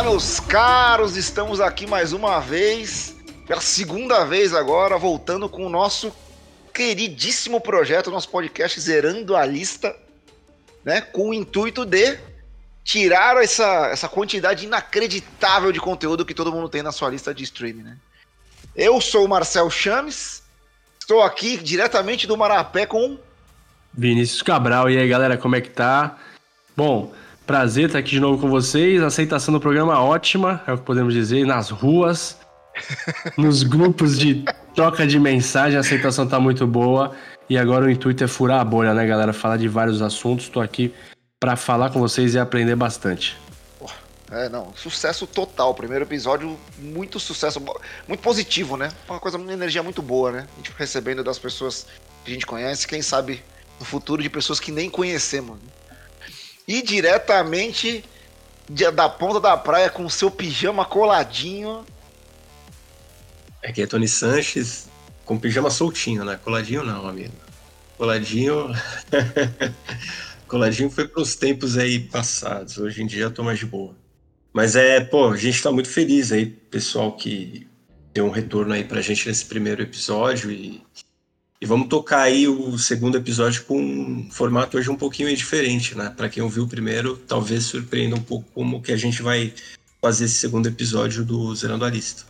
Olá, meus caros, estamos aqui mais uma vez, pela segunda vez agora, voltando com o nosso queridíssimo projeto, nosso podcast Zerando a Lista, né? Com o intuito de tirar essa, essa quantidade inacreditável de conteúdo que todo mundo tem na sua lista de streaming, né? Eu sou o Marcel Chames, estou aqui diretamente do Marapé com Vinícius Cabral. E aí, galera, como é que tá? Bom, prazer estar aqui de novo com vocês. A aceitação do programa ótima, é o que podemos dizer, nas ruas, nos grupos de troca de mensagem, a aceitação tá muito boa. E agora o intuito é furar a bolha, né, galera? Falar de vários assuntos. Estou aqui para falar com vocês e aprender bastante. É, não, sucesso total. Primeiro episódio, muito sucesso, muito positivo, né? Uma coisa, uma energia muito boa, né? A gente recebendo das pessoas que a gente conhece, quem sabe no futuro de pessoas que nem conhecemos. Né? E diretamente da ponta da praia com seu pijama coladinho. Aqui é Tony Sanches com pijama soltinho, né? Coladinho não, amigo. Coladinho. Coladinho foi para os tempos aí passados. Hoje em dia eu tô mais de boa. Mas é, pô, a gente tá muito feliz aí, pessoal, que deu um retorno aí pra gente nesse primeiro episódio e e vamos tocar aí o segundo episódio com um formato hoje um pouquinho diferente, né? Para quem ouviu o primeiro, talvez surpreenda um pouco como que a gente vai fazer esse segundo episódio do Zerando a Lista.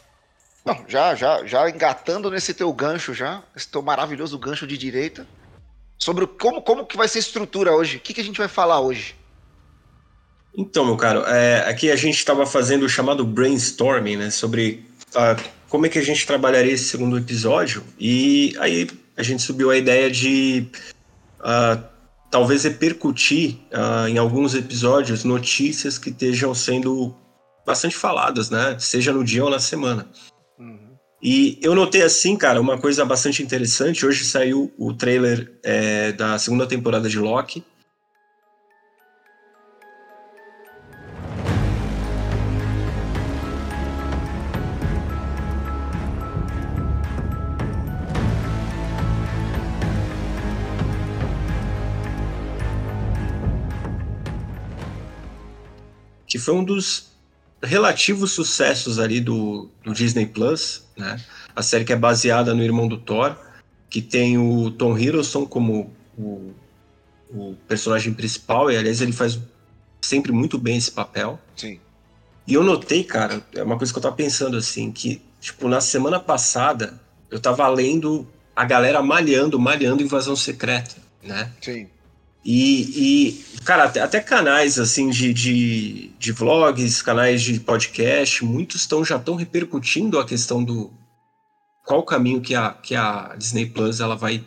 Não, já, já, já engatando nesse teu gancho já, esse teu maravilhoso gancho de direita, sobre como, como que vai ser a estrutura hoje, o que, que a gente vai falar hoje? Então, meu caro, é, aqui a gente estava fazendo o chamado brainstorming, né, sobre uh, como é que a gente trabalharia esse segundo episódio, e aí a gente subiu a ideia de uh, talvez repercutir uh, em alguns episódios notícias que estejam sendo bastante faladas, né? Seja no dia ou na semana. Uhum. E eu notei assim, cara, uma coisa bastante interessante. Hoje saiu o trailer é, da segunda temporada de Loki. Que foi um dos relativos sucessos ali do, do Disney Plus, né? A série que é baseada no irmão do Thor, que tem o Tom Hiddleston como o, o personagem principal, e aliás ele faz sempre muito bem esse papel. Sim. E eu notei, cara, é uma coisa que eu tava pensando assim, que, tipo, na semana passada eu tava lendo a galera malhando, malhando Invasão Secreta, né? Sim. E, e cara, até, até, canais assim de, de, de vlogs, canais de podcast, muitos estão já estão repercutindo a questão do qual caminho que a, que a Disney Plus ela vai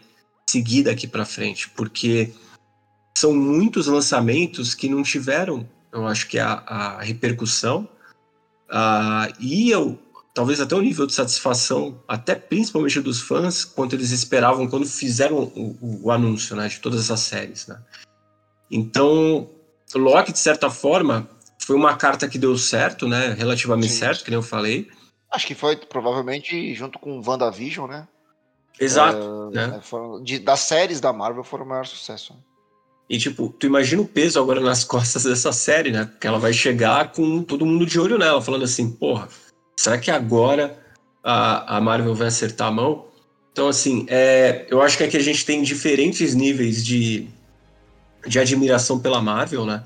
seguir daqui para frente, porque são muitos lançamentos que não tiveram, eu acho que a, a repercussão. Uh, e eu, talvez até o nível de satisfação, até principalmente dos fãs, quanto eles esperavam quando fizeram o, o, anúncio né, de todas essas séries. Né? Então, Loki, de certa forma, foi uma carta que deu certo, né? Relativamente Sim. certo, que nem eu falei. Acho que foi provavelmente junto com WandaVision, né? Exato. É, né? de, das séries da Marvel foram o maior sucesso. E, tipo, tu imagina o peso agora nas costas dessa série, né? Porque ela vai chegar com todo mundo de olho nela, falando assim, porra, será que agora a, a Marvel vai acertar a mão? Então, assim, é, eu acho que aqui a gente tem diferentes níveis de, de admiração pela Marvel, né?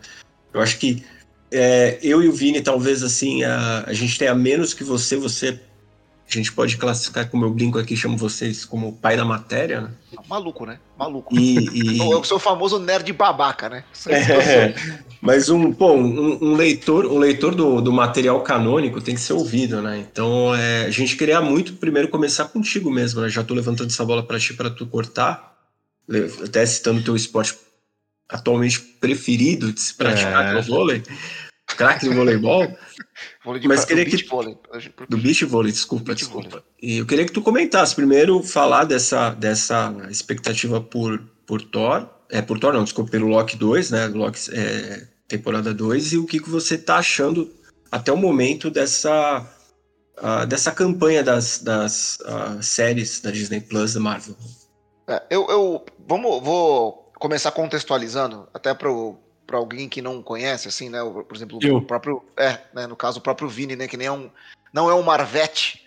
Eu acho que é, eu e o Vini, talvez, assim, a, a gente tenha menos que você, você a gente pode classificar como eu brinco aqui, chamo vocês como pai da matéria, né? Maluco, né? Maluco. E, e... Eu sou o famoso nerd babaca, né? É, mas um, pô, um, um, leitor, um leitor do, do material canônico tem que ser ouvido, né? Então é, a gente queria muito primeiro começar contigo mesmo, né? Já tô levantando essa bola para ti para tu cortar, até citando o teu esporte atualmente preferido de se praticar, é. que é o vôlei, craque do voleibol. Vôlei de Mas queria do que beach vôlei. Do beach vôlei, desculpa, beach desculpa. Vôlei. E eu queria que tu comentasse primeiro falar dessa, dessa expectativa por, por Thor, é por Thor não, desculpa, pelo Loki 2, né, Loki é, temporada 2 e o que, que você tá achando até o momento dessa uh, dessa campanha das, das uh, séries da Disney Plus da Marvel. É, eu, eu vamos, vou começar contextualizando, até para para alguém que não conhece, assim, né? Por exemplo, Eu. o próprio. É, né? No caso, o próprio Vini, né? Que nem é um. Não é um Marvete.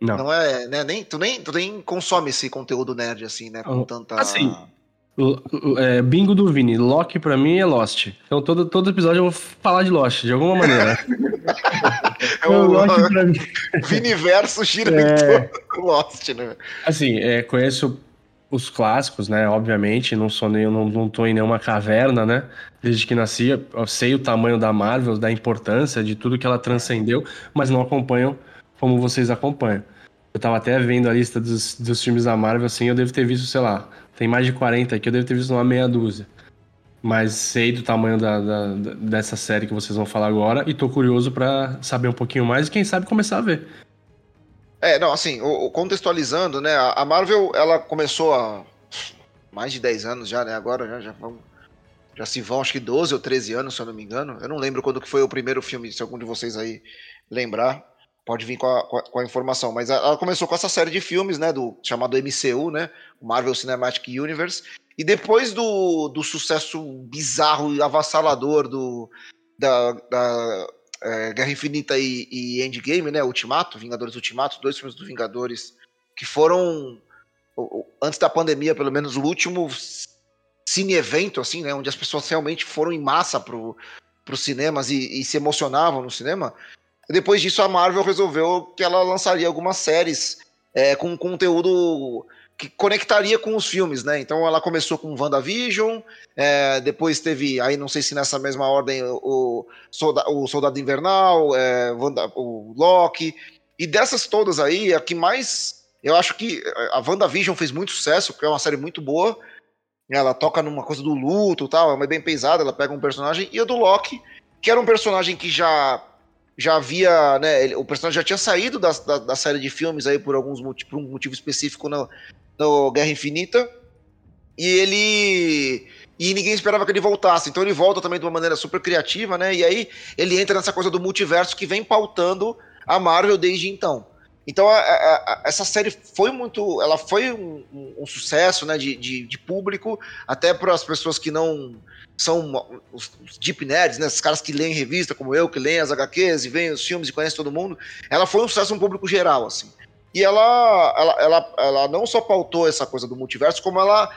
Não. Não é, né? Nem, tu, nem, tu nem consome esse conteúdo nerd, assim, né? Com tanta. assim, é, bingo do Vini. Loki pra mim é Lost. Então todo, todo episódio eu vou falar de Lost, de alguma maneira. É o o Loki pra mim. Viniverso gira É. em torno do Lost, né? Assim, é, conheço os clássicos, né? Obviamente, não sou nem, não, não tô em nenhuma caverna, né? Desde que nasci, eu sei o tamanho da Marvel, da importância de tudo que ela transcendeu, mas não acompanho como vocês acompanham. Eu tava até vendo a lista dos, dos filmes da Marvel, assim, eu devo ter visto, sei lá, tem mais de 40 aqui, eu devo ter visto uma meia dúzia. Mas sei do tamanho da, da- dessa série que vocês vão falar agora e tô curioso pra saber um pouquinho mais e quem sabe começar a ver. É, não, assim, o- o- contextualizando, né? A Marvel, ela começou há mais de 10 anos já, né? Agora já, já. Já se vão, acho que 12 ou 13 anos, se eu não me engano. Eu não lembro quando que foi o primeiro filme, se algum de vocês aí lembrar, pode vir com a, com a- com a informação. Mas ela começou com essa série de filmes, né? Do chamado MCU, né? Marvel Cinematic Universe. E depois do, do sucesso bizarro e avassalador do, da, da é, Guerra Infinita e, e Endgame, né? Ultimato, Vingadores Ultimato, dois filmes do Vingadores que foram antes da pandemia, pelo menos o último cine-evento, assim, né? Onde as pessoas realmente foram em massa pro, pros cinemas e, e se emocionavam no cinema. Depois disso, a Marvel resolveu que ela lançaria algumas séries é, com conteúdo que conectaria com os filmes, né? Então ela começou com WandaVision, é, depois teve, aí não sei se nessa mesma ordem, o, Solda- o Soldado Invernal, é, Wanda- o Loki, e dessas todas aí, a que mais. Eu acho que a WandaVision fez muito sucesso, porque é uma série muito boa. Ela toca numa coisa do luto e tal, é bem pesada, ela pega um personagem. E a do Loki, que era um personagem que já já havia, né, o personagem já tinha saído da, da, da série de filmes aí por alguns por um motivo específico no, no Guerra Infinita. E ele e ninguém esperava que ele voltasse. Então ele volta também de uma maneira super criativa, né? E aí ele entra nessa coisa do multiverso que vem pautando a Marvel desde então. Então a- a- a- essa série foi muito, ela foi um, um- sucesso, né, de, de, de público, até para as pessoas que não são os, os deep nerds, né, esses caras que leem revista como eu, que leem as HQs e veem os filmes e conhecem todo mundo. Ela foi um sucesso um público geral, assim. E ela, ela, ela, ela não só pautou essa coisa do multiverso, como ela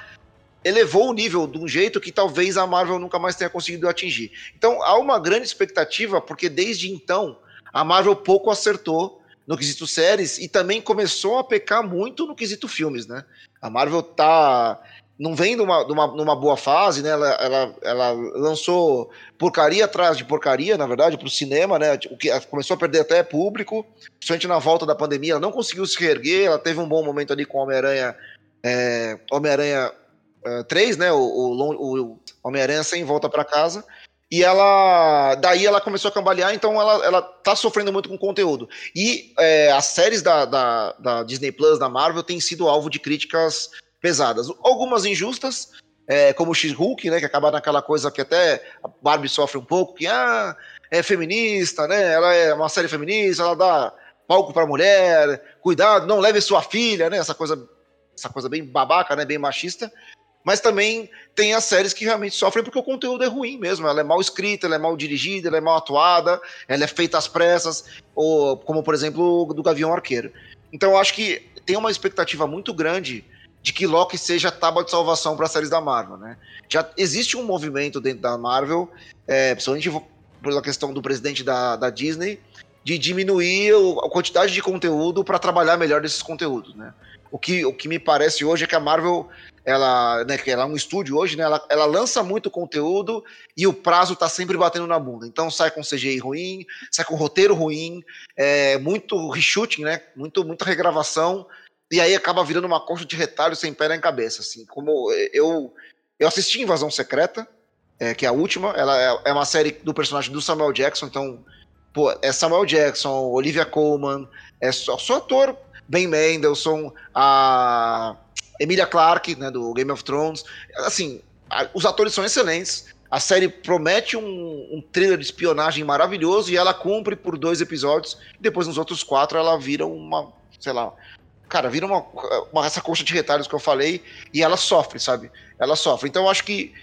elevou o nível de um jeito que talvez a Marvel nunca mais tenha conseguido atingir. Então há uma grande expectativa, porque desde então a Marvel pouco acertou no quesito séries e também começou a pecar muito no quesito filmes, né? A Marvel tá não vem numa, numa, numa boa fase, né? Ela, ela, ela lançou porcaria atrás de porcaria, na verdade, para o cinema, né? O que começou a perder até público, principalmente na volta da pandemia, ela não conseguiu se reerguer, ela teve um bom momento ali com Homem-Aranha, é, Homem-Aranha é, 3, né? O, o, o Homem-Aranha sem volta para casa. E ela. Daí ela começou a cambalear, então ela, ela tá sofrendo muito com conteúdo. E é, as séries da, da, da, Disney Plus, da Marvel, têm sido alvo de críticas pesadas. Algumas injustas, é, como o X-Hulk, né? Que acaba naquela coisa que até a Barbie sofre um pouco, que ah, é feminista, né? Ela é uma série feminista, ela dá palco pra mulher, cuidado, não leve sua filha, né? Essa coisa, essa coisa bem babaca, né? Bem machista mas também tem as séries que realmente sofrem porque o conteúdo é ruim mesmo. Ela é mal escrita, ela é mal dirigida, ela é mal atuada, ela é feita às pressas, ou, como por exemplo do Gavião Arqueiro. Então eu acho que tem uma expectativa muito grande de que Loki seja a tábua de salvação para as séries da Marvel, né? Já existe um movimento dentro da Marvel, é, principalmente pela questão do presidente da, da Disney, de diminuir a quantidade de conteúdo para trabalhar melhor desses conteúdos, né? O que, o que me parece hoje é que a Marvel ela, né, que ela é um estúdio hoje, né, ela, ela lança muito conteúdo e o prazo tá sempre batendo na bunda. Então sai com CGI ruim, sai com roteiro ruim, é, muito reshooting, né, muito, muita regravação, e aí acaba virando uma coxa de retalho sem pé nem cabeça, assim, como eu, eu assisti Invasão Secreta, é, que é a última, ela é, é uma série do personagem do Samuel Jackson, então, pô, é Samuel Jackson, Olivia Colman, é só, só ator, Ben Mendelsohn, a Emilia Clarke, né, do Game of Thrones. Assim, a, os atores são excelentes. A série promete um, um, thriller de espionagem maravilhoso e ela cumpre por dois episódios. Depois, nos outros quatro, ela vira uma, sei lá, cara, vira uma, uma essa coxa de retalhos que eu falei e ela sofre, sabe? Ela sofre. Então, eu acho que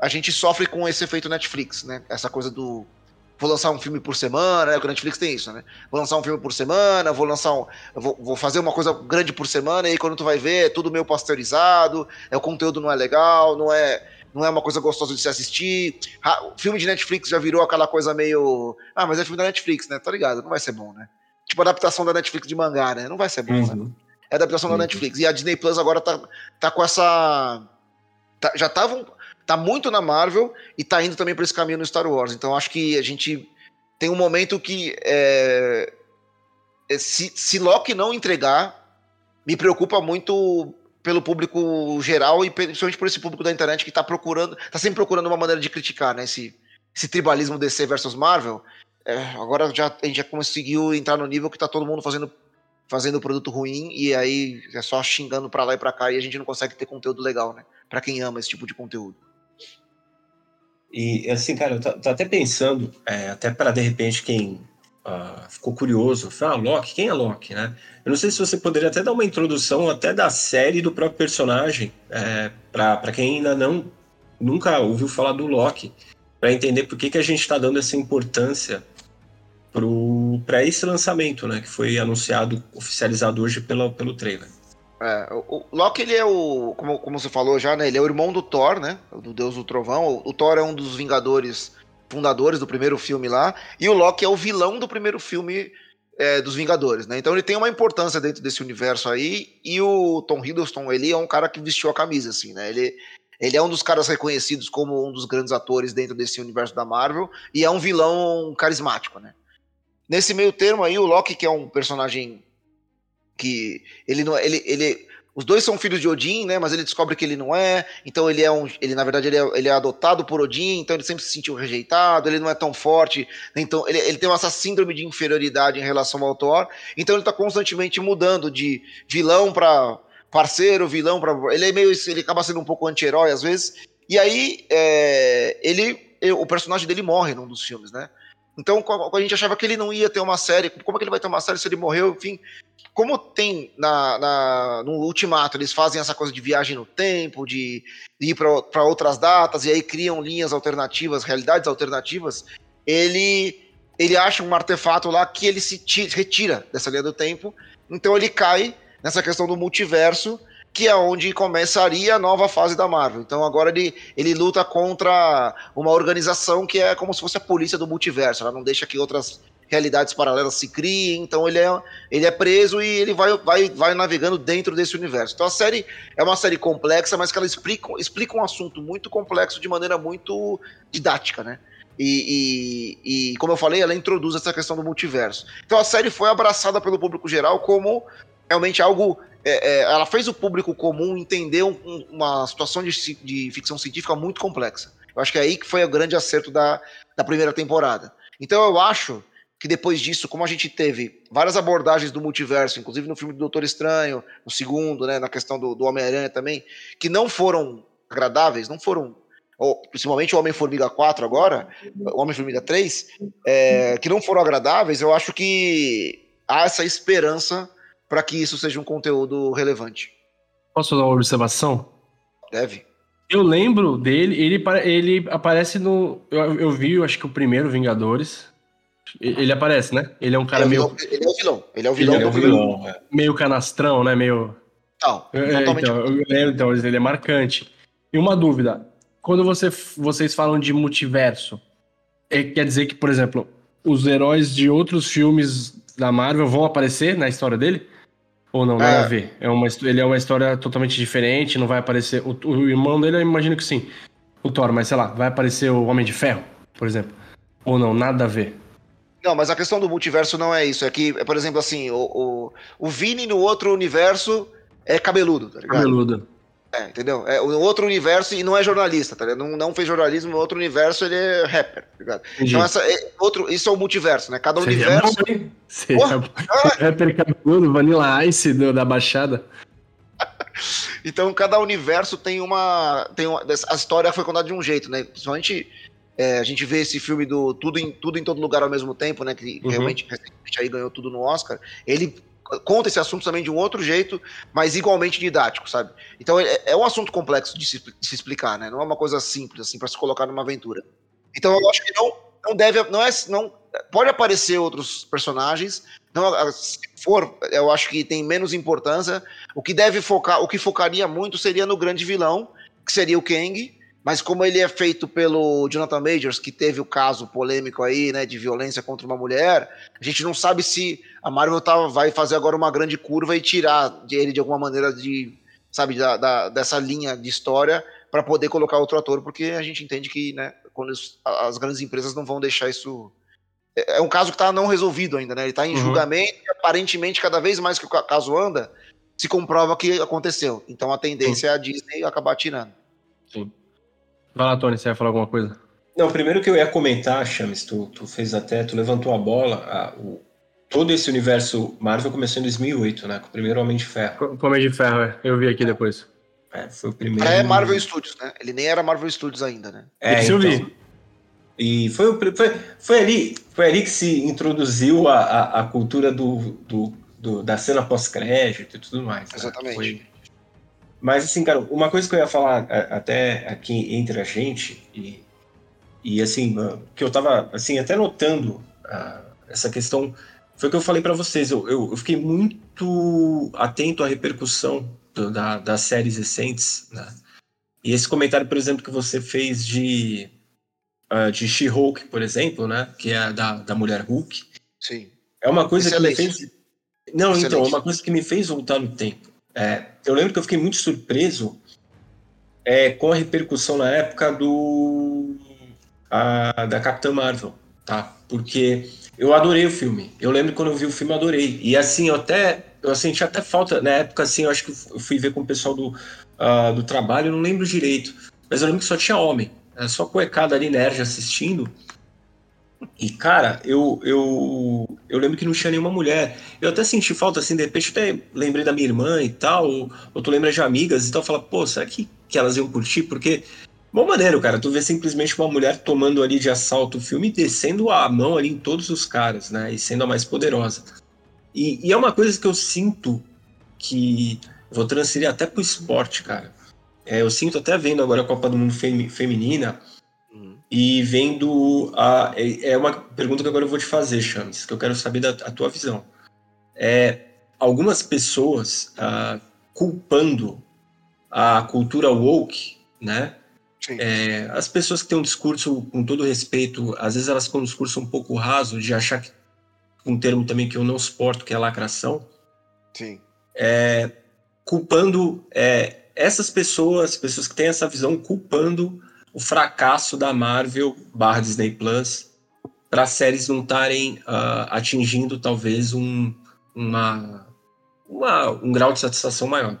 a gente sofre com esse efeito Netflix, né? Essa coisa do vou lançar um filme por semana, né? O Netflix tem isso, né? Vou lançar um filme por semana, vou lançar um. Vou, vou, fazer uma coisa grande por semana, e aí quando tu vai ver, é tudo meio pasteurizado, é, o conteúdo não é legal, não é. Não é uma coisa gostosa de se assistir. O filme de Netflix já virou aquela coisa meio. Ah, mas é filme da Netflix, né? Tá ligado? Não vai ser bom, né? Tipo adaptação da Netflix de mangá, né? Não vai ser bom, né? uhum. né? É adaptação uhum. da Netflix. E a Disney Plus agora tá, tá com essa. Tá, já estavam tá muito na Marvel e tá indo também para esse caminho no Star Wars. Então acho que a gente tem um momento que é, é, se, se Loki não entregar, me preocupa muito pelo público geral e principalmente por esse público da internet que tá procurando, tá sempre procurando uma maneira de criticar, né? Esse, esse tribalismo DC versus Marvel. É, agora já, a gente já conseguiu entrar no nível que tá todo mundo fazendo fazendo produto ruim e aí é só xingando para lá e para cá e a gente não consegue ter conteúdo legal, né? Para quem ama esse tipo de conteúdo. E assim, cara, eu tô, tô até pensando, é, até para de repente quem uh, ficou curioso, fala, ah, Loki, quem é Loki, né? Eu não sei se você poderia até dar uma introdução até da série do próprio personagem, é, para quem ainda não nunca ouviu falar do Loki, para entender por que, que a gente está dando essa importância para esse lançamento, né? Que foi anunciado, oficializado hoje pela, pelo trailer. É, o, Loki, ele é o. Como, como você falou já, né? Ele é o irmão do Thor, né? Do Deus do Trovão. O, o Thor é um dos Vingadores fundadores do primeiro filme lá. E o Loki é o vilão do primeiro filme é, dos Vingadores, né? Então ele tem uma importância dentro desse universo aí. E o Tom Hiddleston, ele é um cara que vestiu a camisa, assim, né? Ele, ele é um dos caras reconhecidos como um dos grandes atores dentro desse universo da Marvel. E é um vilão carismático, né? Nesse meio termo aí, o Loki, que é um personagem que ele não é, ele, ele os dois são filhos de Odin, né? Mas ele descobre que ele não é. Então ele é um, ele na verdade ele é, ele é adotado por Odin. Então ele sempre se sentiu rejeitado. Ele não é tão forte. Então ele, ele tem essa síndrome de inferioridade em relação ao Thor. Então ele está constantemente mudando de vilão para parceiro, vilão para ele é meio ele acaba sendo um pouco anti-herói às vezes. E aí é, ele o personagem dele morre num dos filmes, né? Então a gente achava que ele não ia ter uma série. Como é que ele vai ter uma série se ele morreu? Enfim, como tem na, na, no Ultimato, eles fazem essa coisa de viagem no tempo, de, de ir para outras datas, e aí criam linhas alternativas, realidades alternativas, ele, ele acha um artefato lá que ele se retira dessa linha do tempo, então ele cai nessa questão do multiverso, que é onde começaria a nova fase da Marvel. Então agora ele, ele luta contra uma organização que é como se fosse a polícia do multiverso, ela não deixa que outras realidades paralelas se criem, então ele é, ele é preso e ele vai, vai, vai navegando dentro desse universo. Então a série é uma série complexa, mas que ela explica, explica um assunto muito complexo de maneira muito didática, né? E, e, e, como eu falei, ela introduz essa questão do multiverso. Então a série foi abraçada pelo público geral como realmente algo. É, é, ela fez o público comum entender um, uma situação de, de, ficção científica muito complexa. Eu acho que é aí que foi o grande acerto da, da primeira temporada. Então eu acho que depois disso, como a gente teve várias abordagens do multiverso, inclusive no filme do Doutor Estranho, no segundo, né, na questão do, do Homem-Aranha também, que não foram agradáveis, não foram, ou, principalmente o Homem-Formiga 4 agora, o Homem-Formiga 3, é, que não foram agradáveis, eu acho que há essa esperança para que isso seja um conteúdo relevante. Posso fazer uma observação? Deve. Eu lembro dele, ele, ele aparece no. Eu, eu vi, acho que o primeiro Vingadores, ele aparece, né? Ele é um cara é meio. Ele é o vilão. Ele é o vilão. Ele é o vilão. É. Meio canastrão, né? Meio. Não, é, então, eu lembro, então, ele é marcante. E uma dúvida: quando você, vocês falam de multiverso, é, quer dizer que, por exemplo, os heróis de outros filmes da Marvel vão aparecer na história dele? Ou não, nada é. a ver? É uma, ele é uma história totalmente diferente, não vai aparecer. O, o irmão dele, eu imagino que sim. O Thor, mas sei lá, vai aparecer o Homem de Ferro, por exemplo. Ou não, nada a ver. Não, mas a questão do multiverso não é isso. É que, por exemplo, assim, o, o, o Vini no outro universo é cabeludo, tá ligado? Cabeludo. É, entendeu? É no outro universo e não é jornalista, tá ligado? Não, não fez jornalismo, no outro universo ele é rapper, tá ligado? Entendi. Então essa, é, outro, isso é o multiverso, né? Cada Seria universo. Bom, Seria Porra, rapper cabeludo, Vanilla Ice do, da Baixada. então cada universo tem uma, tem uma. A história foi contada de um jeito, né? Principalmente é, a gente vê esse filme do tudo em, tudo em todo lugar ao mesmo tempo, né? Que uhum. realmente recentemente aí ganhou tudo no Oscar. Ele conta esse assunto também de um outro jeito, mas igualmente didático, sabe? Então é, é um assunto complexo de se, de se, explicar, né? Não é uma coisa simples assim para se colocar numa aventura. Então eu acho que não, não deve, não é, não pode aparecer outros personagens. Não, se for, eu acho que tem menos importância. O que deve focar, o que focaria muito seria no grande vilão, que seria o Kang mas como ele é feito pelo Jonathan Majors, que teve o caso polêmico aí, né, de violência contra uma mulher, a gente não sabe se a Marvel tá, vai fazer agora uma grande curva e tirar ele de alguma maneira de, sabe, da, da dessa linha de história para poder colocar outro ator, porque a gente entende que, né, quando os, as grandes empresas não vão deixar isso é, é um caso que está não resolvido ainda, né? Ele está em uhum. julgamento e aparentemente cada vez mais que o caso anda, se comprova que aconteceu. Então a tendência Sim. é a Disney acabar tirando. Sim. Vai lá, Tony, você vai falar alguma coisa? Não, primeiro que eu ia comentar, Chames, tu, tu fez até, tu levantou a bola, a, o, todo esse universo Marvel começou em 2008, né, com o primeiro Homem de Ferro. Com o Homem de Ferro, é. eu vi aqui depois. É, foi o primeiro... É Marvel Studios, né, ele nem era Marvel Studios ainda, né. É, Isso então, eu vi. E foi, foi, foi, ali, foi ali que se introduziu a, a, a cultura do, do, do, da cena pós-crédito e tudo mais. Né? Exatamente. Foi, mas, assim, cara, uma coisa que eu ia falar até aqui entre a gente, e, e assim, que eu tava, assim, até notando uh, essa questão, foi o que eu falei para vocês. Eu, eu, eu, fiquei muito atento à repercussão do, da, das séries recentes, né? E esse comentário, por exemplo, que você fez de, uh, de She-Hulk, por exemplo, né? Que é da, da mulher Hulk. Sim. É uma coisa Excelente. que me fez. Não, Excelente. então, é uma coisa que me fez voltar no tempo. É, eu lembro que eu fiquei muito surpreso é, com a repercussão na época do a, da Capitã Marvel, tá? Porque eu adorei o filme. Eu lembro quando eu vi o filme, eu adorei. E assim, eu até eu senti até falta na época, assim, eu acho que eu fui ver com o pessoal do, uh, do trabalho, eu não lembro direito, mas eu lembro que só tinha homem, só cuecada ali nerd assistindo. E, cara, eu, eu, eu lembro que não tinha nenhuma mulher. Eu até senti falta, assim, de repente, até lembrei da minha irmã e tal, ou, ou tu lembra de amigas e tal, fala, pô, será que, que elas iam curtir? Porque, bom maneiro, cara, tu vê simplesmente uma mulher tomando ali de assalto o filme e descendo a mão ali em todos os caras, né, e sendo a mais poderosa. E, e é uma coisa que eu sinto que vou transferir até pro esporte, cara. É, eu sinto até vendo agora a Copa do Mundo Feminina, e vendo a. É, é uma pergunta que agora eu vou te fazer, Chames, que eu quero saber da a tua visão. É, algumas pessoas ah, culpando a cultura woke, né? É, as pessoas que têm um discurso, com todo respeito, às vezes elas têm um discurso um pouco raso, de achar que. Um termo também que eu não suporto, que é lacração. Sim. É, culpando é, essas pessoas, pessoas que têm essa visão, culpando o fracasso da Marvel barra Disney Plus para as séries não estarem uh, atingindo talvez um, uma, uma, um grau de satisfação maior.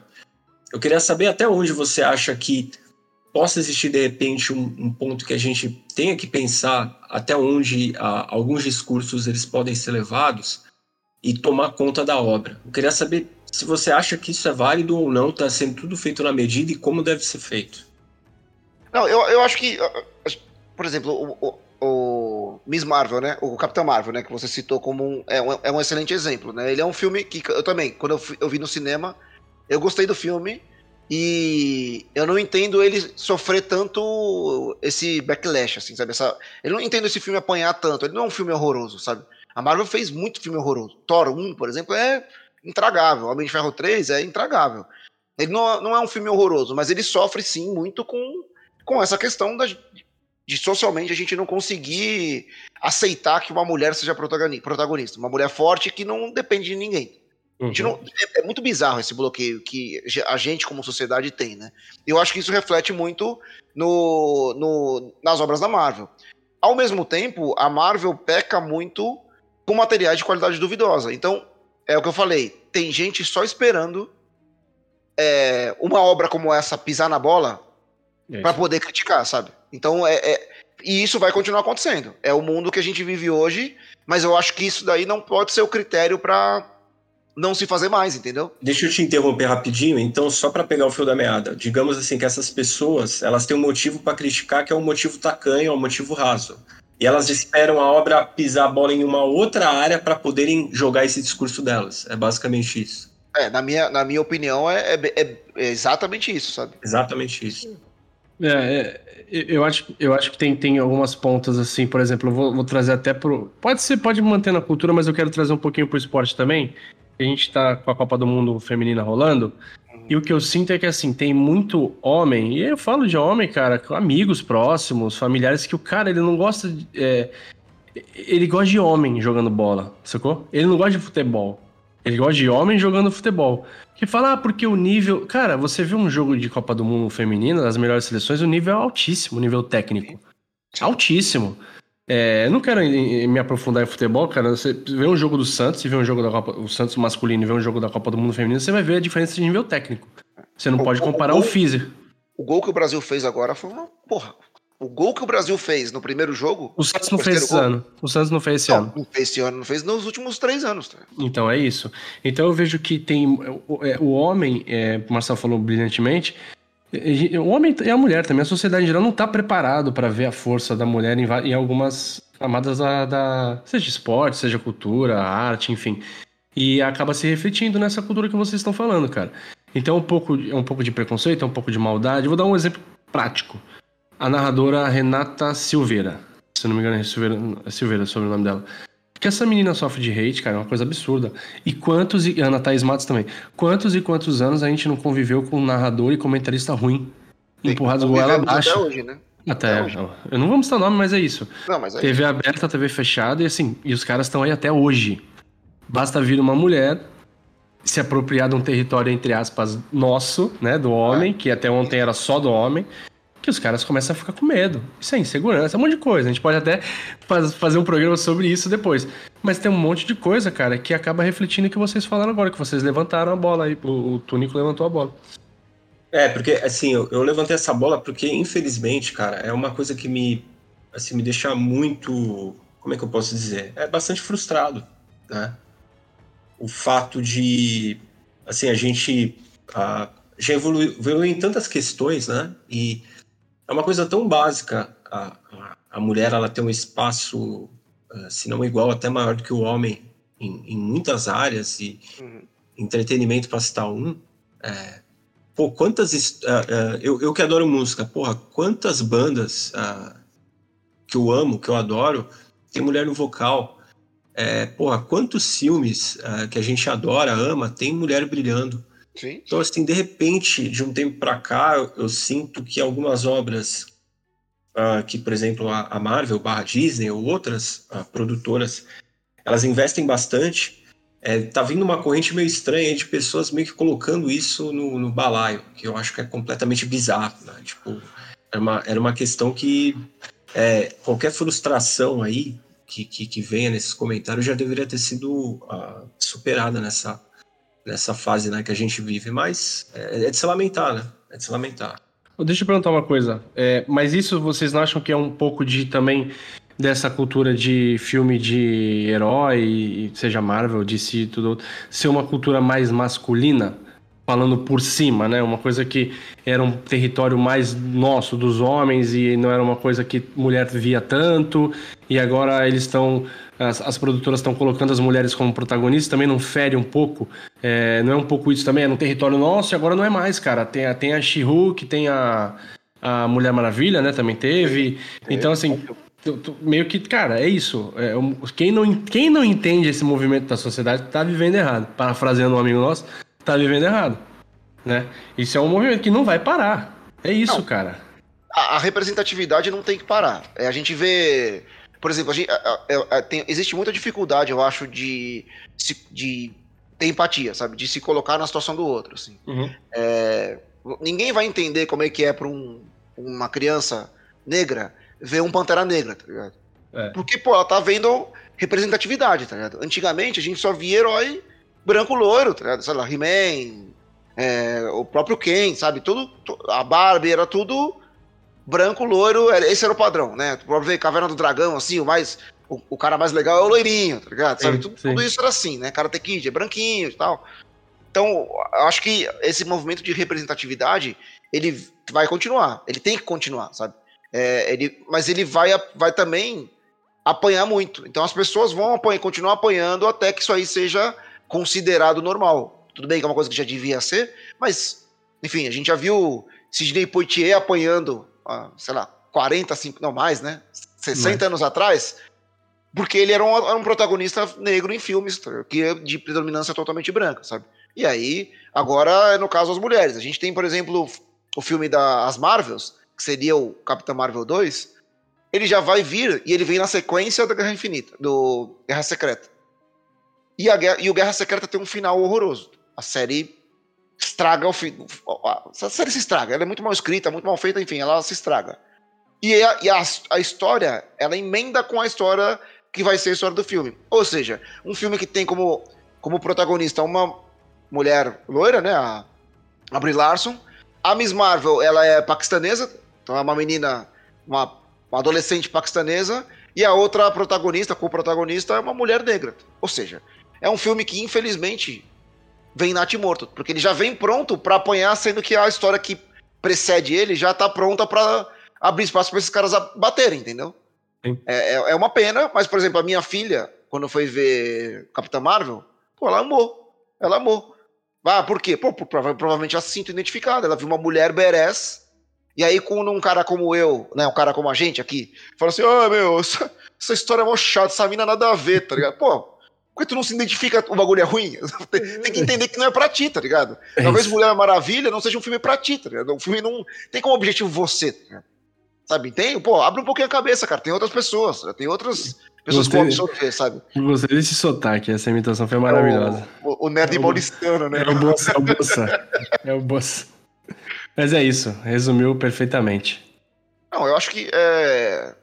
Eu queria saber até onde você acha que possa existir de repente um, um ponto que a gente tenha que pensar até onde uh, alguns discursos eles podem ser levados e tomar conta da obra. Eu queria saber se você acha que isso é válido ou não, está sendo tudo feito na medida e como deve ser feito. Não, eu, eu acho que, por exemplo, o, o, o Miss Marvel, né? O Capitão Marvel, né? Que você citou como um é, um. é um excelente exemplo, né? Ele é um filme que eu também, quando eu, eu vi no cinema, eu gostei do filme. E eu não entendo ele sofrer tanto esse backlash, assim, sabe? Essa, eu não entendo esse filme apanhar tanto. Ele não é um filme horroroso, sabe? A Marvel fez muito filme horroroso. Thor 1, por exemplo, é intragável. Homem de Ferro 3 é intragável. Ele não, não é um filme horroroso, mas ele sofre sim muito com com essa questão da, de socialmente a gente não conseguir aceitar que uma mulher seja protagonista. Uma mulher forte que não depende de ninguém. Uhum. Não, é, é, muito bizarro esse bloqueio que a gente, como sociedade, tem, né? Eu acho que isso reflete muito no, no, nas obras da Marvel. Ao mesmo tempo, a Marvel peca muito com materiais de qualidade duvidosa. Então, é o que eu falei: tem gente só esperando é, uma obra como essa pisar na bola é para poder criticar, sabe? Então é, é, e isso vai continuar acontecendo. É o mundo que a gente vive hoje, mas eu acho que isso daí não pode ser o critério para não se fazer mais, entendeu? Deixa eu te interromper rapidinho, então só para pegar o fio da meada. Digamos assim que essas pessoas, elas têm um motivo para criticar que é um motivo tacanho, é um motivo raso. e elas esperam a obra pisar a bola em uma outra área para poderem jogar esse discurso delas. É basicamente isso. É, na minha, na minha opinião, é, é, é, é exatamente isso, sabe? Exatamente isso. É, é, eu, acho, eu acho que tem, tem algumas pontas, assim, por exemplo, eu vou, vou trazer até pro. Pode ser, pode manter na cultura, mas eu quero trazer um pouquinho pro esporte também. A gente tá com a Copa do Mundo feminina rolando. Uhum. E o que eu sinto é que, assim, tem muito homem, e eu falo de homem, cara, amigos próximos, familiares, que o cara, ele não gosta de. É, ele gosta de homem jogando bola, sacou? Ele não gosta de futebol. Ele gosta de homem jogando futebol. Que fala, ah, porque o nível. Cara, você viu um jogo de Copa do Mundo feminina, das melhores seleções, o nível é altíssimo, o nível técnico. Altíssimo. É, eu não quero me aprofundar em futebol, cara. Você vê um jogo do Santos e vê um jogo da Copa, o Santos masculino e vê um jogo da Copa do Mundo feminino, você vai ver a diferença de nível técnico. Você não o, pode comparar o, gol, o físico. O gol que o Brasil fez agora foi uma porra. O gol que o Brasil fez no primeiro jogo. O Santos não fez esse gol, ano. O Santos não fez esse não, ano. Não fez esse ano, não fez nos últimos três anos. Tá? Então é isso. Então eu vejo que tem. O, é, o homem, é, o Marcelo falou brilhantemente, o homem e a mulher também, a sociedade em geral não está preparado para ver a força da mulher em, em algumas camadas da, da, seja esporte, seja cultura, arte, enfim. E acaba se refletindo nessa cultura que vocês estão falando, cara. Então é um pouco, é um pouco de preconceito, é um pouco de maldade. Eu vou dar um exemplo prático a narradora Renata Silveira. Se não me engano, é Silveira, é Silveira sobre o nome dela. Que essa menina sofre de hate, cara, é uma coisa absurda. E quantos, e Ana Thaís Matos também, quantos e quantos anos a gente não conviveu com um narrador e comentarista ruim, empurrados goela abaixo. Até hoje, né? Até, até hoje. eu não vou mostrar nome, mas é isso. Não, mas é TV isso. aberta, TV fechada, e assim, e os caras estão aí até hoje. Basta vir uma mulher se apropriar de um território, entre aspas, nosso, né, do homem, é. que até ontem era só do homem, que os caras começam a ficar com medo. Isso é insegurança, é um monte de coisa. A gente pode até faz, fazer um programa sobre isso depois. Mas tem um monte de coisa, cara, que acaba refletindo o que vocês falaram agora, que vocês levantaram a bola aí, o, o Túnico levantou a bola. É, porque, assim, eu, eu levantei essa bola porque, infelizmente, cara, é uma coisa que me, assim, me deixa muito, como é que eu posso dizer? É bastante frustrado, né? O fato de, assim, a gente a, já evoluiu, evoluiu em tantas questões, né? E é uma coisa tão básica. A, a, mulher ela tem um espaço, uh, se não igual, até maior do que o homem em, em muitas áreas e uhum. entretenimento para citar um. É, pô, quantas. Uh, uh, eu, eu que adoro música, porra, quantas bandas que eu amo, que eu adoro, tem mulher no vocal. É, porra, quantos filmes que a gente adora, ama, tem mulher brilhando. Sim. Então, assim, de repente, de um tempo para cá, eu, eu, sinto que algumas obras uh, que, por exemplo, a, a, Marvel, barra Disney ou outras uh, produtoras, elas investem bastante. É, tá vindo uma corrente meio estranha de pessoas meio que colocando isso no, no balaio, que eu acho que é completamente bizarro, né? Tipo, era uma, era uma questão que é, qualquer frustração aí que, que, que, venha nesses comentários já deveria ter sido uh, superada nessa, nessa fase né, que a gente vive, mas é, é, de se lamentar, né? É de se lamentar. Deixa eu perguntar uma coisa, é, mas isso vocês não acham que é um pouco de também dessa cultura de filme de herói, seja Marvel, DC, tudo, ser uma cultura mais masculina? Falando por cima, né? Uma coisa que era um território mais nosso, dos homens, e não era uma coisa que mulher via tanto, e agora eles estão. As, as, produtoras estão colocando as mulheres como protagonistas, também não fere um pouco. É, não é um pouco isso também, é no território nosso e agora não é mais, cara. Tem, a, tem a She-Hulk, tem a, a Mulher Maravilha, né? Também teve. Então, assim, meio que, cara, é isso. É, quem, não, quem não entende esse movimento da sociedade tá vivendo errado. Parafraseando um amigo nosso, tá vivendo errado. Né? Isso é um movimento que não vai parar. É isso, não, cara. A, a, representatividade não tem que parar. É, a gente vê. Por exemplo, a gente, a, a, tem, existe muita dificuldade, eu acho, de, de ter empatia, sabe? De se colocar na situação do outro. Assim. Uhum. É, ninguém vai entender como é que é para um, uma criança negra ver um Pantera Negra, tá ligado? É. Porque, pô, ela tá vendo representatividade, tá ligado? Antigamente a gente só via herói branco loiro, tá ligado? Sei lá, He-Man, é, o próprio Ken, sabe? Tudo, a Barbie era tudo branco, loiro, esse era o padrão, né? Pra ver Caverna do Dragão, assim, o mais. O, o, cara mais legal é o loirinho, tá ligado? Sabe? Sim, tudo, sim. tudo, isso era assim, né? Karate Kid é branquinho e tal. Então, eu acho que esse movimento de representatividade, ele vai continuar. Ele tem que continuar, sabe? É, ele, mas ele vai, vai também apanhar muito. Então as pessoas vão apanhar, continuar apanhando até que isso aí seja considerado normal. Tudo bem que é uma coisa que já devia ser, mas, enfim, a gente já viu Sidney Poitier apanhando, ah, sei lá, 40, 5, não mais, né? 60 anos atrás, porque ele era um, era um, protagonista negro em filmes que é de predominância totalmente branca, sabe? E aí, agora, no caso, as mulheres. A gente tem, por exemplo, o filme das Marvels, que seria o Capitão Marvel 2, ele já vai vir e ele vem na sequência da Guerra Infinita, do Guerra Secreta. E, a, e o Guerra Secreta tem um final horroroso. A série estraga o fim. A série se estraga, ela é muito mal escrita, muito mal feita, enfim, ela se estraga. E, a, e a, a história, ela emenda com a história que vai ser a história do filme. Ou seja, um filme que tem como, como protagonista uma mulher loira, né? A, a Brie Larson. A Miss Marvel, ela é paquistanesa, então é uma menina, uma, uma adolescente paquistanesa. E a outra protagonista, co-protagonista, é uma mulher negra. Ou seja, é um filme que, infelizmente, vem nat morto. Porque ele já vem pronto para apanhar, sendo que a história que precede ele já tá pronta para abrir espaço para esses caras baterem, entendeu? É, é, é, uma pena, mas, por exemplo, a minha filha, quando foi ver Capitã Marvel, pô, ela amou. Ela amou. Ah, por quê? Pô, provavelmente ela se sinto identificada. Ela viu uma mulher berés, e aí, quando um cara como eu, né, um cara como a gente aqui, fala assim: Ô, oh, meu, essa, essa história é mó chata, essa mina nada a ver, tá ligado? Pô, por que tu não se identifica o bagulho é ruim? tem que entender que não é pra ti, tá ligado? É Talvez Mulher Maravilha não seja um filme pra ti, tá ligado? Um filme não tem como objetivo você, tá ligado? Sabe, tem? Pô, abre um pouquinho a cabeça, cara. Tem outras pessoas, tem outras pessoas gostei, com opção sabe? Gostei desse sotaque, essa imitação foi maravilhosa. O, o, o nerd é paulistano, né? É o Bossa, é o Bossa. É o Bossa. Mas é isso, resumiu perfeitamente. Não, eu acho que é,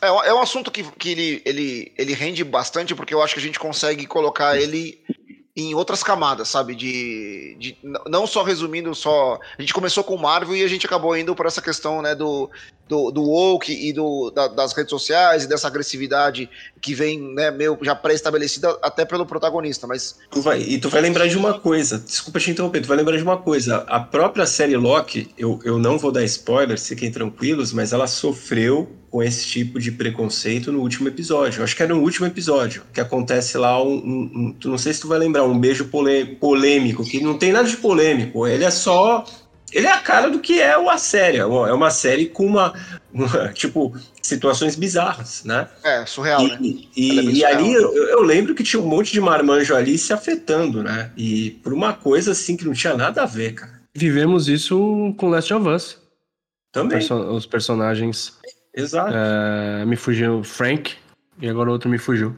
é, é um assunto que, que ele, ele, ele rende bastante, porque eu acho que a gente consegue colocar ele em outras camadas, sabe? De, de não só resumindo só. A gente começou com Marvel e a gente acabou indo por essa questão, né, do, do, do woke e do, da, das redes sociais e dessa agressividade que vem, né, meio já pré-estabelecida até pelo protagonista, mas... Tu vai, e tu vai lembrar de uma coisa, desculpa te interromper, tu vai lembrar de uma coisa, a própria série Loki, eu, eu não vou dar spoilers, fiquem tranquilos, mas ela sofreu com esse tipo de preconceito no último episódio. Eu acho que é no último episódio que acontece lá um, um, um tu não sei se tu vai lembrar, um beijo polêmico, que não tem nada de polêmico, ele é só ele é a cara do que é a série. É uma série com uma, uma tipo, situações bizarras, né? É, surreal, e, né? E, e, é ali eu, eu, lembro que tinha um monte de marmanjo ali se afetando, né? E por uma coisa assim que não tinha nada a ver, cara. Vivemos isso com Last of Us. Também. Os personagens Exato. É, me fugiu Frank e agora o outro me fugiu.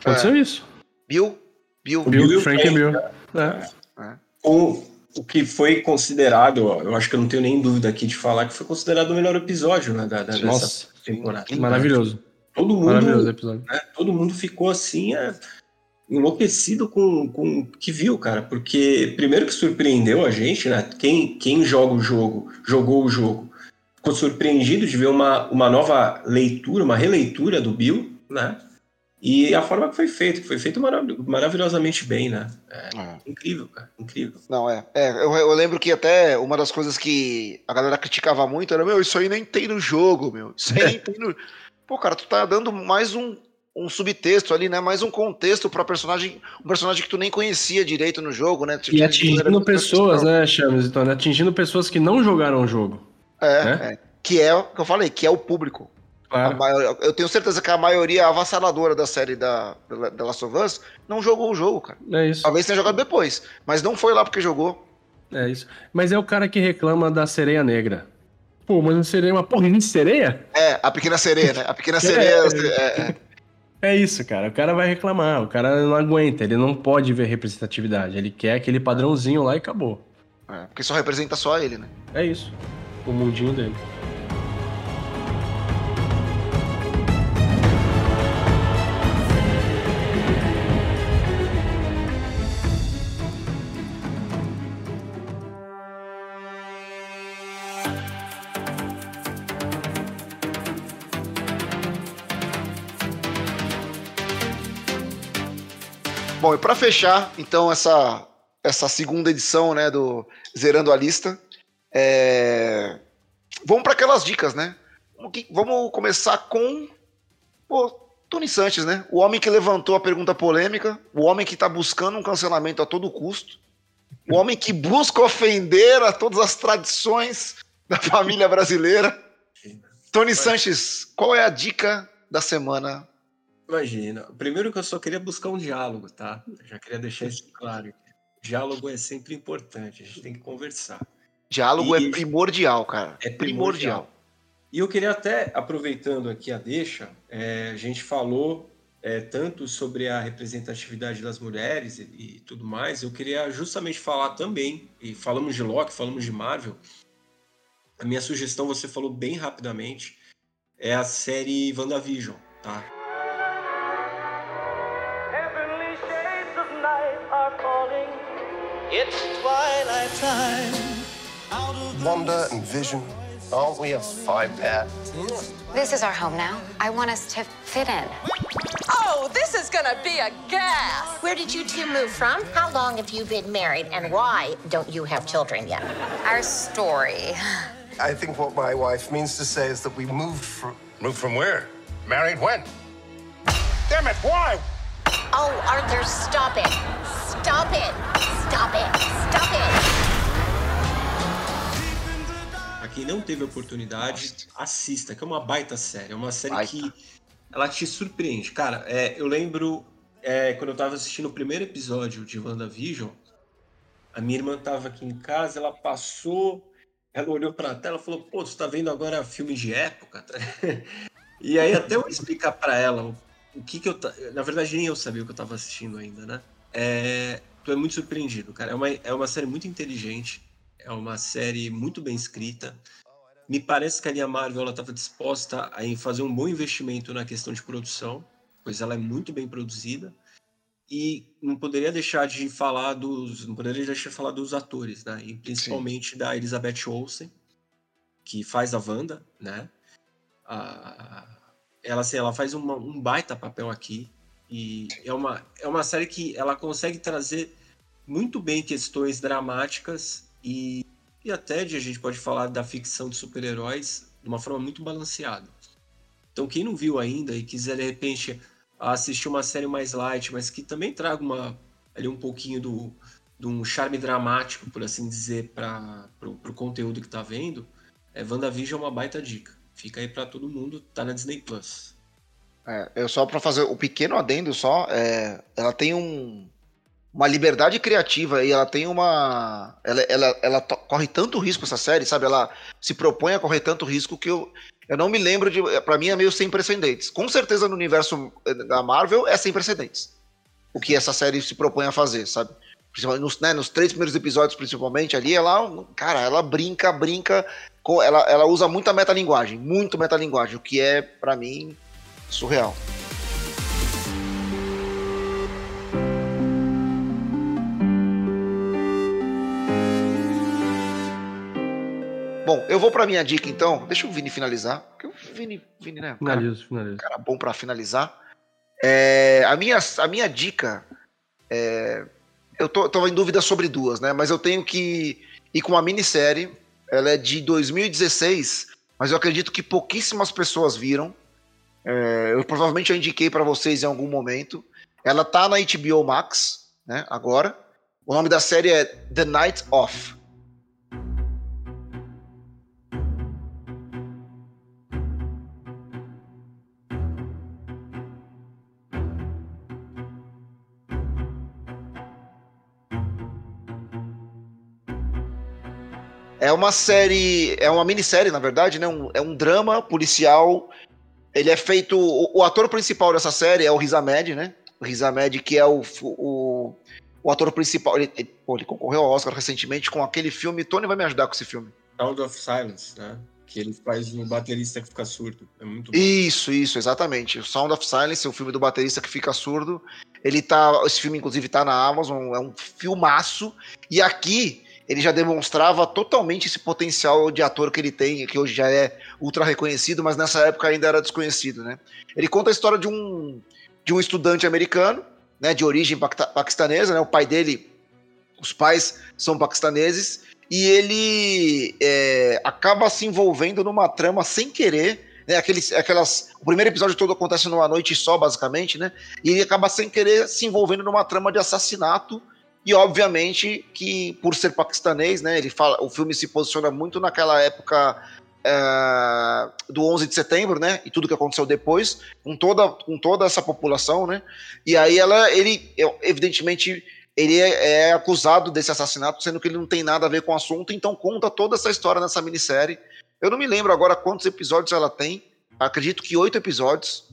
Aconteceu é. isso. Bill? Bill, Bill, Bill Frank, Frank e Bill. É. é. O, o que foi considerado, eu acho que eu não tenho nem dúvida aqui de falar que foi considerado o melhor episódio né, da, da Nossa, dessa temporada. Maravilhoso. Todo mundo, Maravilhoso episódio. Né, todo mundo ficou assim, é, enlouquecido com, com o que viu, cara. Porque primeiro que surpreendeu a gente, né? Quem, quem joga o jogo, jogou o jogo, ficou surpreendido de ver uma, uma nova leitura, uma releitura do Bill, né? E a forma que foi feito, que foi feito marav maravilhosamente bem, né? É, é. Incrível, cara, incrível. Não, é. é eu, eu, lembro que até uma das coisas que a galera criticava muito era, meu, isso aí nem tem no jogo, meu. Isso aí nem tem no. Pô, cara, tu tá dando mais um, um subtexto ali, né? Mais um contexto para personagem, um personagem que tu nem conhecia direito no jogo, né? E atingindo pessoas, né, Chames? Então, né? atingindo pessoas que não jogaram o jogo. É, né? é, que é o que eu falei, que é o público. Claro. Maior, eu tenho certeza que a maioria avassaladora da série da, da Last of Us não jogou o jogo, cara. É isso. Talvez tenha jogado depois, mas não foi lá porque jogou. É isso. Mas é o cara que reclama da sereia negra. Pô, mas não sereia uma porra de sereia? É, a pequena sereia, né? A pequena sereia. é, é, é isso, cara. O cara vai reclamar, o cara não aguenta, ele não pode ver representatividade. Ele quer aquele padrãozinho lá e acabou. É, porque só representa só ele, né? É isso. O mundinho dele. Bom, e para fechar, então, essa, essa segunda edição né, do Zerando a Lista, é... vamos para aquelas dicas, né? Vamos começar com. Pô, Tony Sanches, né? O homem que levantou a pergunta polêmica, o homem que está buscando um cancelamento a todo custo, o homem que busca ofender a todas as tradições da família brasileira. Tony. Sanches, qual é a dica da semana? Imagina, primeiro que eu só queria buscar um diálogo, tá? Eu já queria deixar isso claro. Diálogo é sempre importante, a gente tem que conversar. Diálogo e... é primordial, cara. É primordial. primordial. E eu queria até, aproveitando aqui a deixa, é, a gente falou é, tanto sobre a representatividade das mulheres e, e, tudo mais, eu queria justamente falar também, e falamos de Loki, falamos de Marvel, a minha sugestão, você falou bem rapidamente, é a série WandaVision, tá? It's twilight time. Wanda and Vision Aren't we a five-pair? This is our home now. I want us to fit in. Oh, this is gonna be a gas! Where did you two move from? How long have you been married? And why don't you have children yet? Our story. I think what my wife means to say is that we moved from... Moved from where? Married when? Damn it, why? Oh, Arthur, stop it. Stop it. Stop it. Stop it. Não teve oportunidade, assista, que é uma baita série. É uma série baita. que ela te surpreende. Cara, é, eu lembro é, quando eu tava assistindo o primeiro episódio de WandaVision, a minha irmã tava aqui em casa, ela passou, ela olhou pra tela e falou: Pô, você tá vendo agora filme de época? e aí, até eu explicar para ela o, que que eu. Na verdade, nem eu sabia o que eu tava assistindo ainda, né? É, tu é muito surpreendido, cara. É uma, é uma série muito inteligente. É uma série muito bem escrita. Me parece que a linha Marvel estava disposta a fazer um bom investimento na questão de produção, pois ela é muito bem produzida. E não poderia deixar de falar dos, não poderia deixar de falar dos atores, né? E principalmente Sim. da Elizabeth Olsen, que faz a Wanda, né? A, ela, assim, ela faz uma, um baita papel aqui e é uma, é uma série que ela consegue trazer muito bem questões dramáticas e, e até de, a gente pode falar da ficção de super-heróis de uma forma muito balanceada. Então, quem não viu ainda e quiser de repente assistir uma série mais light, mas que também traga uma, ali um pouquinho do, de um charme dramático, por assim dizer, para o conteúdo que está vendo, é, WandaVision é uma baita dica. Fica aí para todo mundo, tá na Disney Plus. É, eu só para fazer o pequeno adendo só, é, ela tem um, uma liberdade criativa e ela tem uma. Ela, ela, ela corre tanto risco essa série, sabe? Ela se propõe a correr tanto risco que eu, eu não me lembro de. para mim é meio sem precedentes. Com certeza no universo eh, da Marvel é sem precedentes. O que essa série se propõe a fazer, sabe? Nos, né, nos três primeiros episódios, principalmente, ali, ela, cara, ela brinca, brinca, com, ela, ela usa muita metalinguagem, muito metalinguagem, o que é, para mim, surreal. Bom, eu vou para minha dica então. Deixa o Vini finalizar. Porque o Vini, Vini né? Finaliza, finaliza. Cara bom para finalizar. É, a, minha, a minha dica. É, eu tô, tô em dúvida sobre duas, né? Mas eu tenho que ir com uma minissérie. Ela é de 2016, mas eu acredito que pouquíssimas pessoas viram. É, eu provavelmente eu indiquei para vocês em algum momento. Ela tá na HBO Max, né? Agora. O nome da série é The Night Off. Uma série, é uma minissérie, na verdade, né? Um, é um drama policial. Ele é feito. O, o, ator principal dessa série é o Riz Ahmed, né? O Riz Ahmed, que é o, o, o ator principal. Ele, ele, pô, ele, concorreu ao Oscar recentemente com aquele filme. Tony vai me ajudar com esse filme. Sound of Silence, né? Que ele faz um baterista que fica surdo. É muito bom. Isso, isso, exatamente. O Sound of Silence, o filme do baterista que fica surdo. Ele tá. Esse filme, inclusive, tá na Amazon, é um filmaço. E aqui ele já demonstrava totalmente esse potencial de ator que ele tem, que hoje já é ultra reconhecido, mas nessa época ainda era desconhecido, né? Ele conta a história de um, de um estudante americano, né, de origem paquistanesa, né? O pai dele, os pais são paquistaneses, e ele é, acaba se envolvendo numa trama sem querer né? Aqueles, aquelas, o primeiro episódio todo acontece numa noite só, basicamente, né? E ele acaba sem querer se envolvendo numa trama de assassinato. E obviamente que por ser paquistanês, né? Ele fala, o filme se posiciona muito naquela época é, do 11 de setembro, né? E tudo que aconteceu depois, com toda, com toda essa população, né? E aí ela, ele, evidentemente, ele é, é, acusado desse assassinato, sendo que ele não tem nada a ver com o assunto, então conta toda essa história nessa minissérie. Eu não me lembro agora quantos episódios ela tem. Acredito que oito episódios.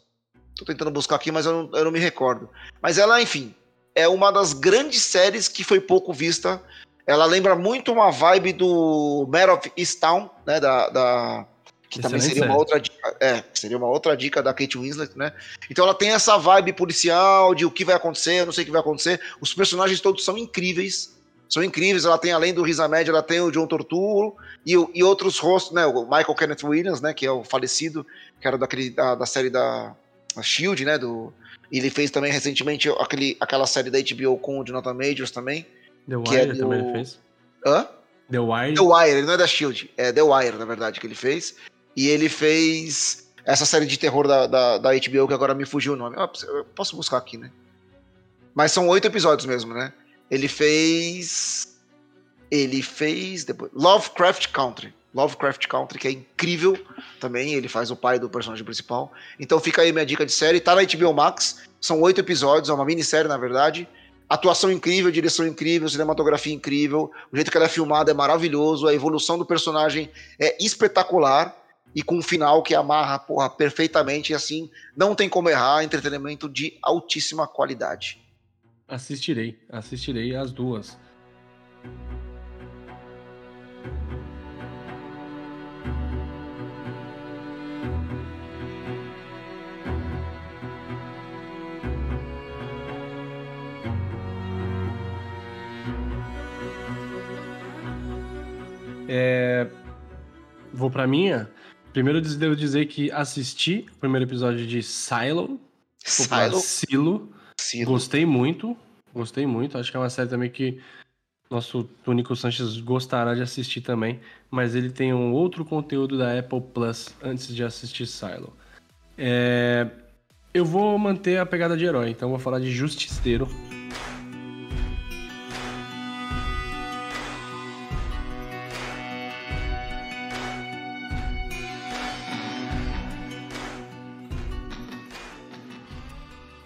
Tô tentando buscar aqui, mas eu não, eu não me recordo. Mas ela, enfim, é uma das grandes séries que foi pouco vista ela lembra muito uma vibe do Mare of Easttown, né? Da, da que também seria uma outra dica, é, seria uma outra dica da Kate Winslet, né? Então ela tem essa vibe policial de o que vai acontecer, eu não sei o que vai acontecer. Os personagens todos são incríveis, são incríveis. Ela tem além do Riz Ahmed, ela tem o John Torturo e, e outros rostos, né? O Michael Kenneth Williams, né? Que é o falecido, que era daquele da, da série da Shield, né? Do ele fez também recentemente aquele, aquela série da HBO com o Jonathan Majors também. The que é Wire do- também ele fez. Hã? The Wire. The Wire, ele não é da Shield, é The Wire, na verdade, que ele fez. E ele fez essa série de terror da, da, da HBO, que agora me fugiu o nome. Ah, Eu posso buscar aqui, né? Mas são oito episódios mesmo, né? Ele fez. Ele fez. Depois, Lovecraft Country. Lovecraft Country, que é incrível também. Ele faz o pai do personagem principal. Então fica aí minha dica de série. Tá na HBO Max. São oito episódios, é uma minissérie, na verdade. Atuação incrível, direção incrível, cinematografia incrível. O jeito que ela é filmada é maravilhoso. A evolução do personagem é espetacular. E com um final que amarra, porra, perfeitamente. E assim, não tem como errar. Entretenimento de altíssima qualidade. Assistirei, assistirei as duas. Vou pra minha. Primeiro devo dizer que assisti o primeiro episódio de Silo, Silo, Silo. Silo. Gostei muito, gostei muito. Acho que é uma série também que nosso Tônico Sanches gostará de assistir também. Mas ele tem um outro conteúdo da Apple Plus antes de assistir Silo. É, Eu vou manter a pegada de herói, então vou falar de Justiceiro.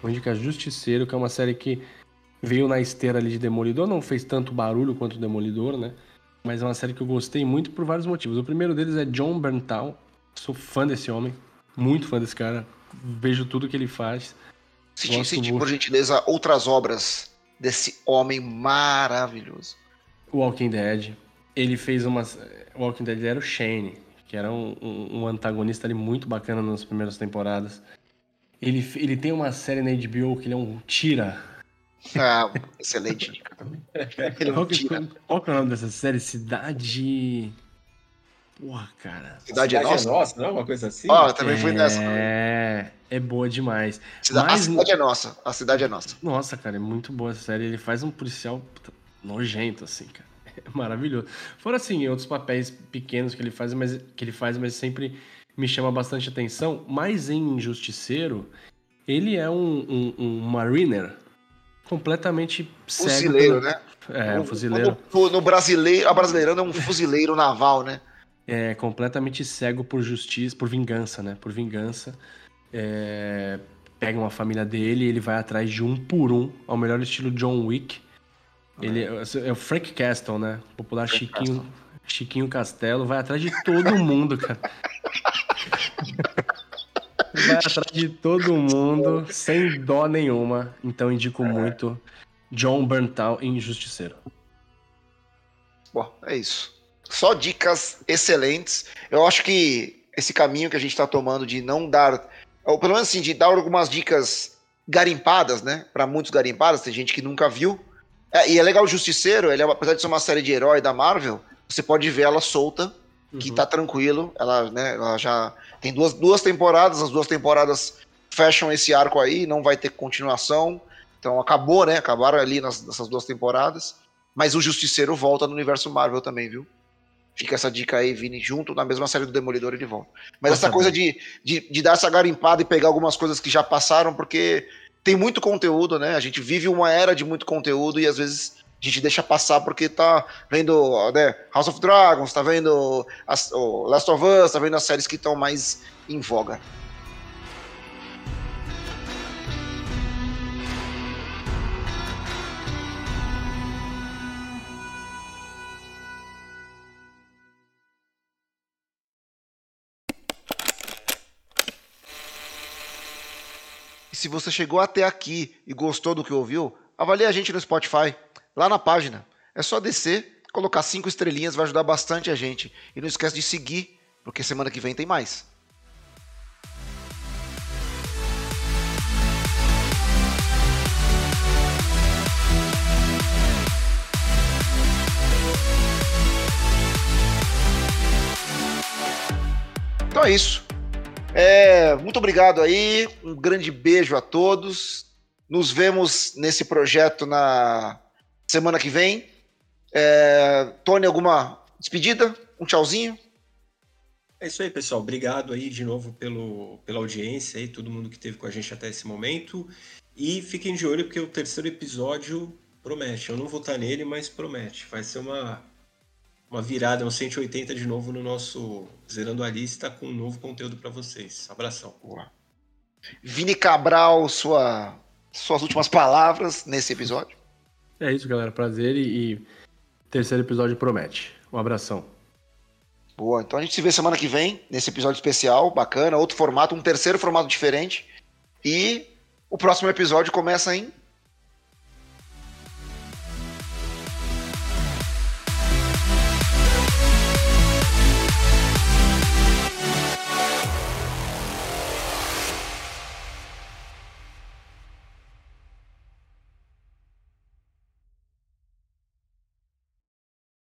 Vou indicar Justiceiro, que é uma série que veio na esteira ali de Demolidor, não fez tanto barulho quanto o Demolidor, né? Mas é uma série que eu gostei muito por vários motivos. O primeiro deles é John Berntal. Sou fã desse homem, muito fã desse cara. Vejo tudo que ele faz. Cite, Gosto cite, por gentileza, outras obras desse homem maravilhoso. Walking Dead. Ele fez uma. O Walking Dead era o Shane, que era um, um- um antagonista ali muito bacana nas primeiras temporadas. Ele, ele tem uma série na HBO que ele é um tira. Ah, excelente dica também. Ele é Qual um que, tira. qual que é o nome dessa série? Cidade. Porra, cara. Cidade é nossa? não é uma coisa assim? Ó, eu também fui nessa. É, é boa demais. Cida- A Mas- cidade é nossa. A cidade é nossa. Nossa, cara, é muito boa essa série. Ele faz um policial nojento, assim, cara. É maravilhoso. Fora assim, outros papéis pequenos que ele faz, mas que ele faz, mas sempre me chama bastante atenção. Mas em Justiceiro, ele é um, um, um mariner completamente cego. Fuzileiro, né? É, um fuzileiro. No, no brasileiro, a brasileirando é um fuzileiro naval, né? é completamente cego por justiça, por vingança, né? Por vingança. É, pega uma família dele e ele vai atrás de um por um, ao melhor estilo John Wick. Ele é, é o Frank Castle, né? Popular Frank Chiquinho, Chiquinho Castelo, vai atrás de todo mundo, cara. vai atrás de todo mundo, sem dó nenhuma. Então indico muito John Berntal em Justiceiro. Bom, é isso. Só dicas excelentes. Eu acho que esse caminho que a gente está tomando de não dar, ou pelo menos assim, de dar algumas dicas garimpadas, né? Para muitos garimpadas, tem gente que nunca viu. É, e é legal o Justiceiro, ele é, apesar de ser uma série de herói da Marvel, você pode ver ela solta, que tá tranquilo. Ela, né, ela já tem duas, duas temporadas, as duas temporadas fecham esse arco aí, não vai ter continuação. Então acabou, né? Acabaram ali nas- nessas duas temporadas. Mas o Justiceiro volta no universo Marvel também, viu? Fica essa dica aí, Vini, junto na mesma série do Demolidor e de volta. Mas Nossa, essa coisa de, de, de dar essa garimpada e pegar algumas coisas que já passaram, porque tem muito conteúdo, né? A gente vive uma era de muito conteúdo e às vezes a gente deixa passar porque tá vendo né, House of Dragons, tá vendo as, Last of Us, tá vendo as séries que estão mais em voga. E se você chegou até aqui e gostou do que ouviu, avalie a gente no Spotify, lá na página. É só descer, colocar cinco estrelinhas, vai ajudar bastante a gente. E não esquece de seguir, porque semana que vem tem mais. Então é isso. É, muito obrigado aí, um grande beijo a todos. Nos vemos nesse projeto na semana que vem. É, Tony, alguma despedida? Um tchauzinho? É isso aí, pessoal. Obrigado aí de novo pelo, pela audiência aí, todo mundo que esteve com a gente até esse momento. E fiquem de olho porque o terceiro episódio promete. Eu não vou estar nele, mas promete. Vai ser uma, uma virada, um 180 de novo no nosso Zerando a Lista com um novo conteúdo para vocês. Abração. Boa. Vini Cabral, sua, suas últimas palavras nesse episódio. É isso, galera. Prazer e, e terceiro episódio promete. Um abração. Boa, então a gente se vê semana que vem, nesse episódio especial, bacana, outro formato, um terceiro formato diferente. E o próximo episódio começa em